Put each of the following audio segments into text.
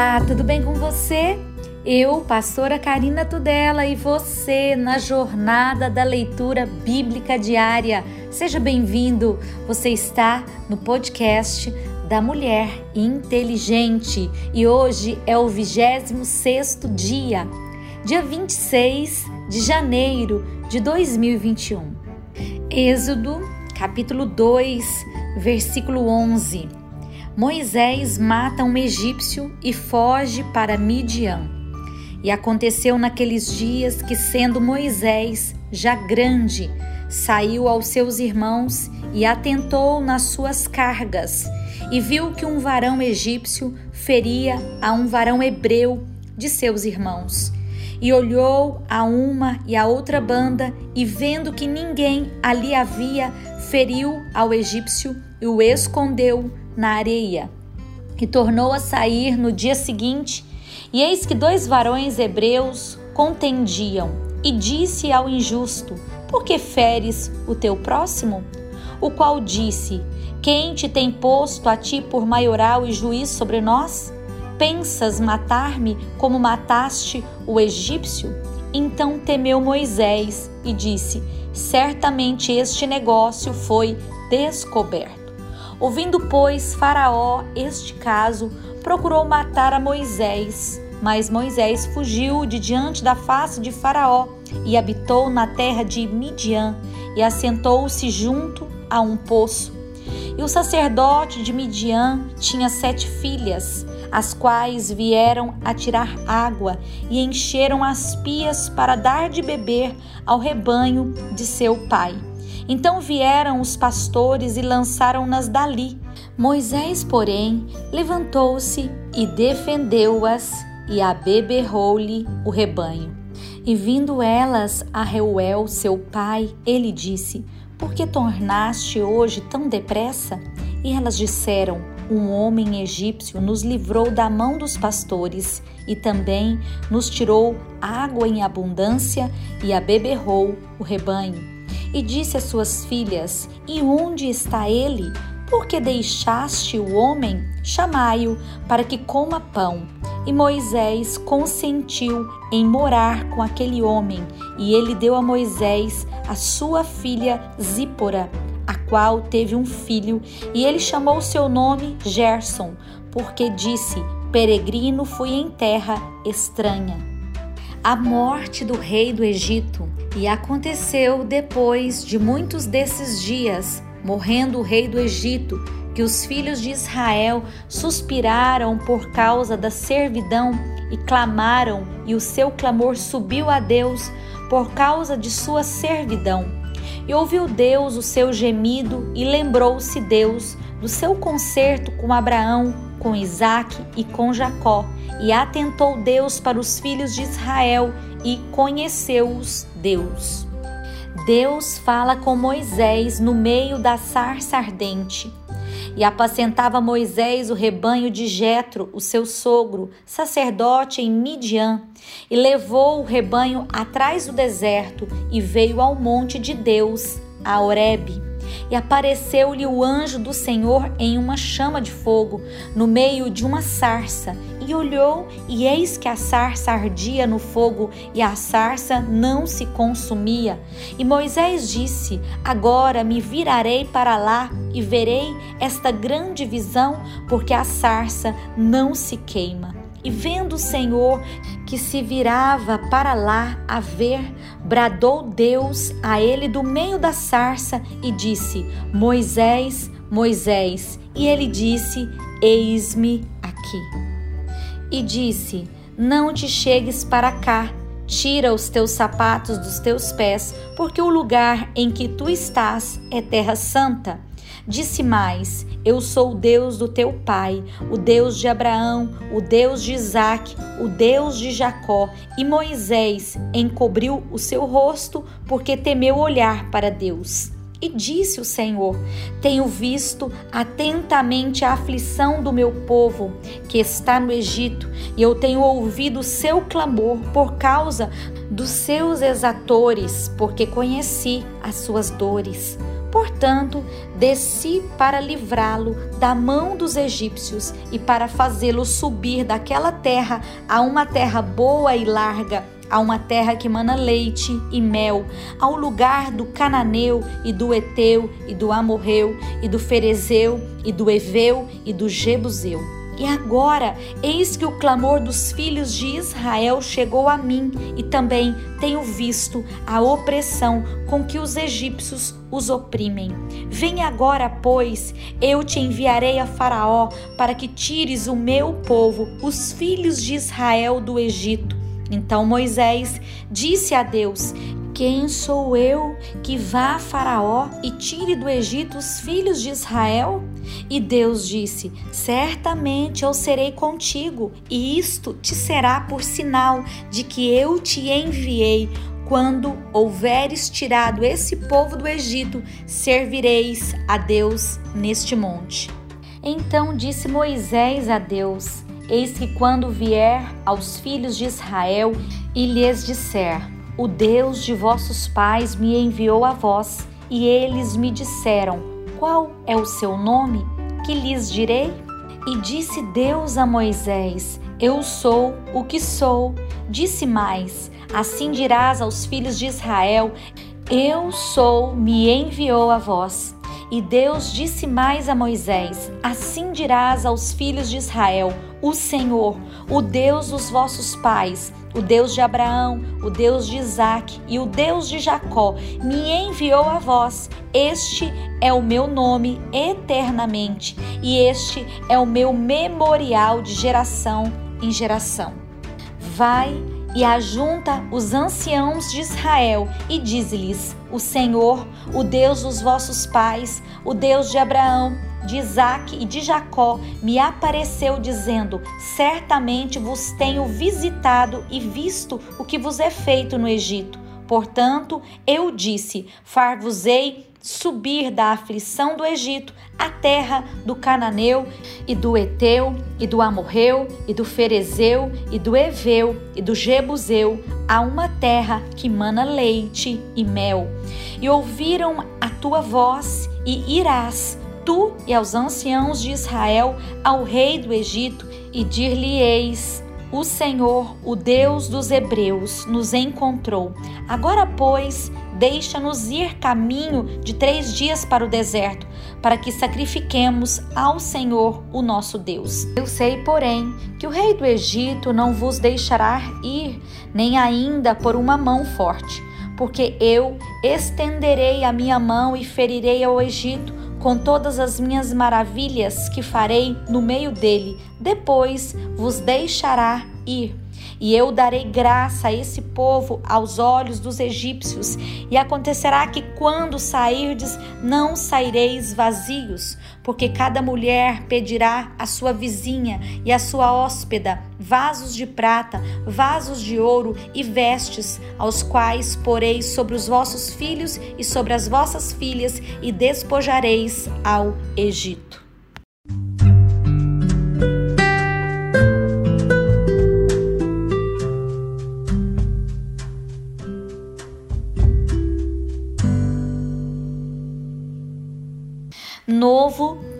Olá, tudo bem com você? Eu, pastora Karina Tudela, e você na jornada da leitura bíblica diária. Seja bem-vindo. Você está no podcast da Mulher Inteligente e hoje é o 26 dia, dia 26 de janeiro de 2021. Êxodo, capítulo 2, versículo 11. Moisés mata um egípcio e foge para Midian. E aconteceu naqueles dias que, sendo Moisés já grande, saiu aos seus irmãos e atentou nas suas cargas, e viu que um varão egípcio feria a um varão hebreu de seus irmãos. E olhou a uma e a outra banda, e vendo que ninguém ali havia, feriu ao egípcio e o escondeu na areia. E tornou a sair no dia seguinte, e eis que dois varões hebreus contendiam, e disse ao injusto: Por que feres o teu próximo? O qual disse: Quem te tem posto a ti por maioral e juiz sobre nós? Pensas matar-me como mataste o egípcio? Então temeu Moisés e disse: Certamente este negócio foi descoberto. Ouvindo, pois, Faraó este caso, procurou matar a Moisés. Mas Moisés fugiu de diante da face de Faraó e habitou na terra de Midian e assentou-se junto a um poço. E o sacerdote de Midian tinha sete filhas, as quais vieram a tirar água e encheram as pias para dar de beber ao rebanho de seu pai. Então vieram os pastores e lançaram-nas dali. Moisés, porém, levantou-se e defendeu-as e abeberrou-lhe o rebanho. E vindo elas a Reuel, seu pai, ele disse: Por que tornaste hoje tão depressa? E elas disseram: Um homem egípcio nos livrou da mão dos pastores e também nos tirou água em abundância e abeberrou o rebanho e disse às suas filhas: E onde está ele? Porque deixaste o homem? Chamai-o para que coma pão. E Moisés consentiu em morar com aquele homem, e ele deu a Moisés a sua filha Zípora, a qual teve um filho, e ele chamou seu nome Gerson, porque disse: Peregrino fui em terra estranha. A morte do rei do Egito e aconteceu depois de muitos desses dias, morrendo o rei do Egito, que os filhos de Israel suspiraram por causa da servidão e clamaram, e o seu clamor subiu a Deus por causa de sua servidão. E ouviu Deus o seu gemido e lembrou-se Deus do seu concerto com Abraão, com Isaque e com Jacó, e atentou Deus para os filhos de Israel e conheceu-os Deus. Deus fala com Moisés no meio da sarça ardente. E apacentava Moisés o rebanho de Jetro, o seu sogro, sacerdote em Midian, e levou o rebanho atrás do deserto e veio ao monte de Deus, a Horebe. E apareceu-lhe o anjo do Senhor em uma chama de fogo, no meio de uma sarça, e olhou, e eis que a sarça ardia no fogo, e a sarça não se consumia. E Moisés disse: Agora me virarei para lá e verei esta grande visão, porque a sarça não se queima. E vendo o Senhor que se virava para lá a ver, bradou Deus a ele do meio da sarça e disse: Moisés, Moisés. E ele disse: Eis-me aqui e disse: Não te chegues para cá, tira os teus sapatos dos teus pés, porque o lugar em que tu estás é terra santa. Disse mais: Eu sou o Deus do teu pai, o Deus de Abraão, o Deus de Isaque, o Deus de Jacó. E Moisés encobriu o seu rosto, porque temeu olhar para Deus. E disse o Senhor: Tenho visto atentamente a aflição do meu povo que está no Egito, e eu tenho ouvido o seu clamor por causa dos seus exatores, porque conheci as suas dores. Portanto, desci para livrá-lo da mão dos egípcios e para fazê-lo subir daquela terra a uma terra boa e larga, a uma terra que mana leite e mel, ao lugar do cananeu e do eteu e do amorreu e do ferezeu e do eveu e do jebuseu e agora, eis que o clamor dos filhos de Israel chegou a mim, e também tenho visto a opressão com que os egípcios os oprimem. Vem agora, pois, eu te enviarei a Faraó para que tires o meu povo, os filhos de Israel, do Egito. Então Moisés disse a Deus: quem sou eu que vá a Faraó e tire do Egito os filhos de Israel? E Deus disse: Certamente eu serei contigo, e isto te será por sinal de que eu te enviei. Quando houveres tirado esse povo do Egito, servireis a Deus neste monte. Então disse Moisés a Deus: Eis que quando vier aos filhos de Israel e lhes disser: O Deus de vossos pais me enviou a vós, e eles me disseram: qual é o seu nome? Que lhes direi? E disse Deus a Moisés: Eu sou o que sou. Disse mais: Assim dirás aos filhos de Israel: Eu sou, me enviou a vós. E Deus disse mais a Moisés: Assim dirás aos filhos de Israel: O Senhor, o Deus dos vossos pais, o Deus de Abraão, o Deus de Isaac e o Deus de Jacó, me enviou a vós. Este é o meu nome eternamente, e este é o meu memorial de geração em geração. Vai e ajunta os anciãos de Israel e diz-lhes: O Senhor, o Deus dos vossos pais, o Deus de Abraão, de Isaac e de Jacó, me apareceu dizendo: Certamente vos tenho visitado e visto o que vos é feito no Egito. Portanto, eu disse: Far-vos-ei subir da aflição do Egito à terra do Cananeu e do Eteu e do Amorreu e do Ferezeu e do Eveu e do Jebuseu a uma terra que mana leite e mel. E ouviram a tua voz e irás tu e aos anciãos de Israel ao rei do Egito e dir-lhe-eis o Senhor, o Deus dos Hebreus, nos encontrou. Agora, pois, deixa-nos ir caminho de três dias para o deserto, para que sacrifiquemos ao Senhor, o nosso Deus. Eu sei, porém, que o rei do Egito não vos deixará ir, nem ainda por uma mão forte, porque eu estenderei a minha mão e ferirei ao Egito com todas as minhas maravilhas que farei no meio dele. Depois vos deixará ir. E eu darei graça a esse povo aos olhos dos egípcios, e acontecerá que quando sairdes, não saireis vazios, porque cada mulher pedirá à sua vizinha e à sua hóspeda vasos de prata, vasos de ouro e vestes, aos quais poreis sobre os vossos filhos e sobre as vossas filhas, e despojareis ao Egito.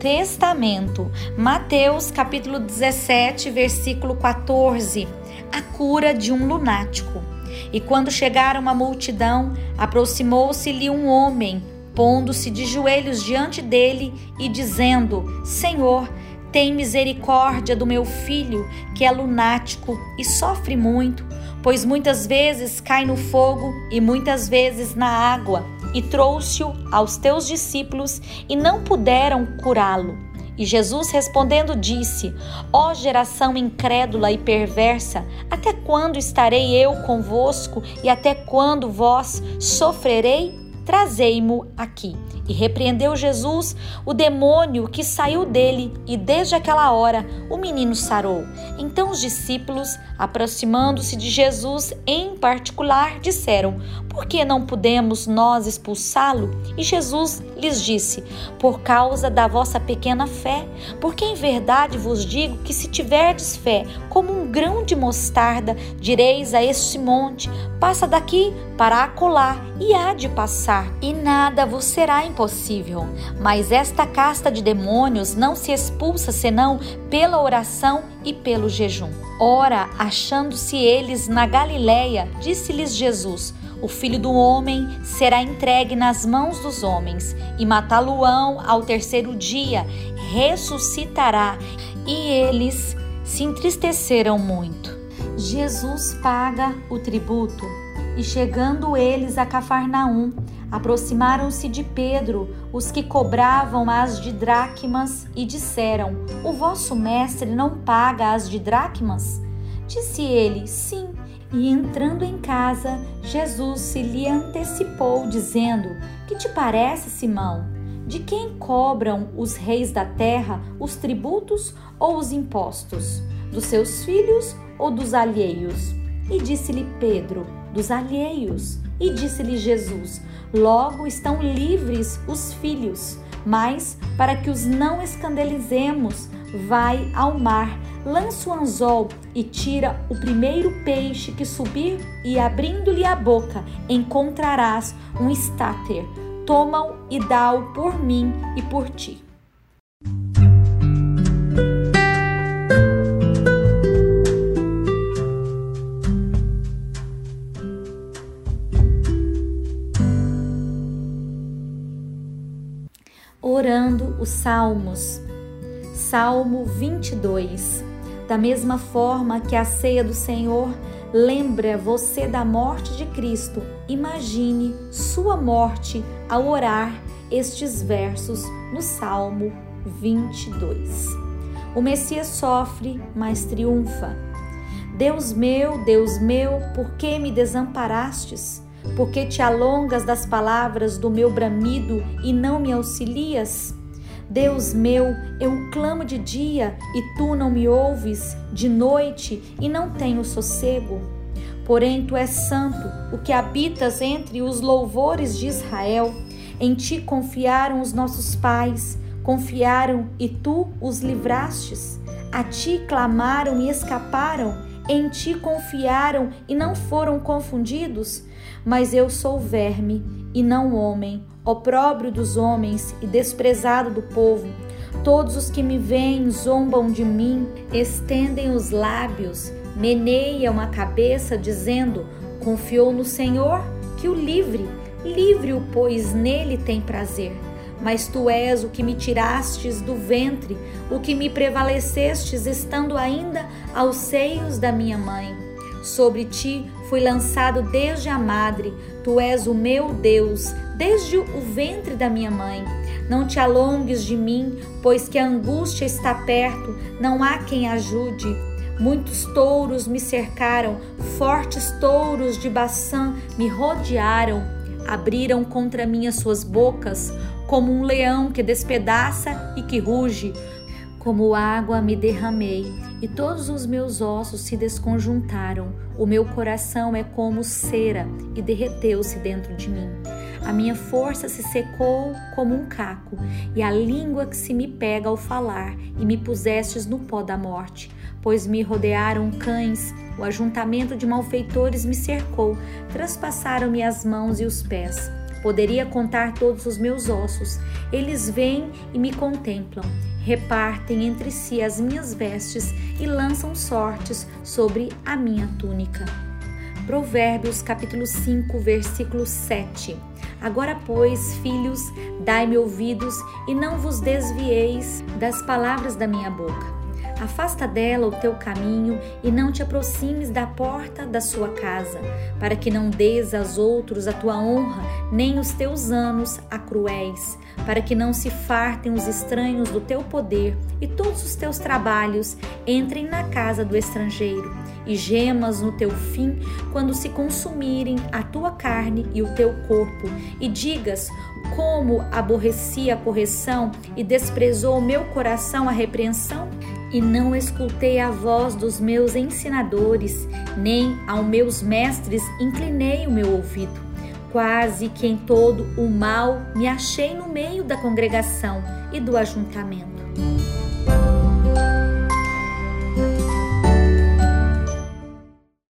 Testamento. Mateus capítulo 17, versículo 14. A cura de um lunático. E quando chegaram a multidão, aproximou-se-lhe um homem, pondo-se de joelhos diante dele e dizendo: Senhor, tem misericórdia do meu filho, que é lunático e sofre muito, pois muitas vezes cai no fogo e muitas vezes na água e trouxe-o aos teus discípulos e não puderam curá-lo. E Jesus respondendo disse: Ó geração incrédula e perversa, até quando estarei eu convosco e até quando vós sofrerei? Trazei-mo aqui. E repreendeu Jesus o demônio que saiu dele, e desde aquela hora o menino sarou. Então os discípulos, aproximando-se de Jesus em particular, disseram: Por que não podemos nós expulsá-lo? E Jesus lhes disse: Por causa da vossa pequena fé. Porque em verdade vos digo que se tiverdes fé como um grão de mostarda, direis a este monte: Passa daqui para acolá, e há de passar e nada vos será impossível. Mas esta casta de demônios não se expulsa senão pela oração e pelo jejum. Ora, achando-se eles na Galiléia, disse-lhes Jesus: o filho do homem será entregue nas mãos dos homens, e matá-lo-ão ao terceiro dia, ressuscitará. E eles se entristeceram muito. Jesus paga o tributo, e chegando eles a Cafarnaum, aproximaram-se de Pedro os que cobravam as de dracmas e disseram: O vosso mestre não paga as de dracmas? Disse ele: Sim. E entrando em casa, Jesus se lhe antecipou, dizendo: Que te parece, Simão? De quem cobram os reis da terra os tributos ou os impostos? Dos seus filhos ou dos alheios? E disse-lhe Pedro: Dos alheios. E disse-lhe Jesus: Logo estão livres os filhos. Mas, para que os não escandalizemos, vai ao mar lança o anzol e tira o primeiro peixe que subir, e abrindo-lhe a boca, encontrarás um estáter. Toma-o e dá-o por mim e por ti. Salmos. Salmo 22 da mesma forma que a ceia do Senhor lembra você da morte de Cristo, imagine sua morte ao orar estes versos no Salmo 22. O Messias sofre, mas triunfa. Deus meu, Deus meu, por que me desamparastes? Por que te alongas das palavras do meu bramido e não me auxilias? Deus meu, eu clamo de dia e tu não me ouves, de noite e não tenho sossego. Porém, tu és santo, o que habitas entre os louvores de Israel. Em ti confiaram os nossos pais, confiaram e tu os livrastes. A ti clamaram e escaparam, em ti confiaram e não foram confundidos. Mas eu sou verme e não homem, opróbrio dos homens e desprezado do povo. Todos os que me veem zombam de mim, estendem os lábios, meneiam a cabeça, dizendo: Confiou no Senhor, que o livre, livre-o, pois nele tem prazer. Mas tu és o que me tirastes do ventre, o que me prevalecestes estando ainda aos seios da minha mãe. Sobre ti fui lançado desde a madre, tu és o meu Deus, desde o ventre da minha mãe. Não te alongues de mim, pois que a angústia está perto, não há quem ajude. Muitos touros me cercaram, fortes touros de Baçã me rodearam, abriram contra mim as suas bocas, como um leão que despedaça e que ruge. Como água me derramei e todos os meus ossos se desconjuntaram. O meu coração é como cera e derreteu-se dentro de mim. A minha força se secou como um caco, e a língua que se me pega ao falar, e me pusestes no pó da morte. Pois me rodearam cães, o ajuntamento de malfeitores me cercou, traspassaram-me as mãos e os pés. Poderia contar todos os meus ossos. Eles vêm e me contemplam repartem entre si as minhas vestes e lançam sortes sobre a minha túnica. Provérbios capítulo 5, versículo 7. Agora, pois, filhos, dai-me ouvidos e não vos desvieis das palavras da minha boca. Afasta dela o teu caminho e não te aproximes da porta da sua casa, para que não des aos outros a tua honra, nem os teus anos a cruéis, para que não se fartem os estranhos do teu poder e todos os teus trabalhos entrem na casa do estrangeiro, e gemas no teu fim quando se consumirem a tua carne e o teu corpo, e digas: como aborreci a correção e desprezou o meu coração a repreensão? e não escutei a voz dos meus ensinadores, nem aos meus mestres inclinei o meu ouvido. Quase que em todo o mal me achei no meio da congregação e do ajuntamento.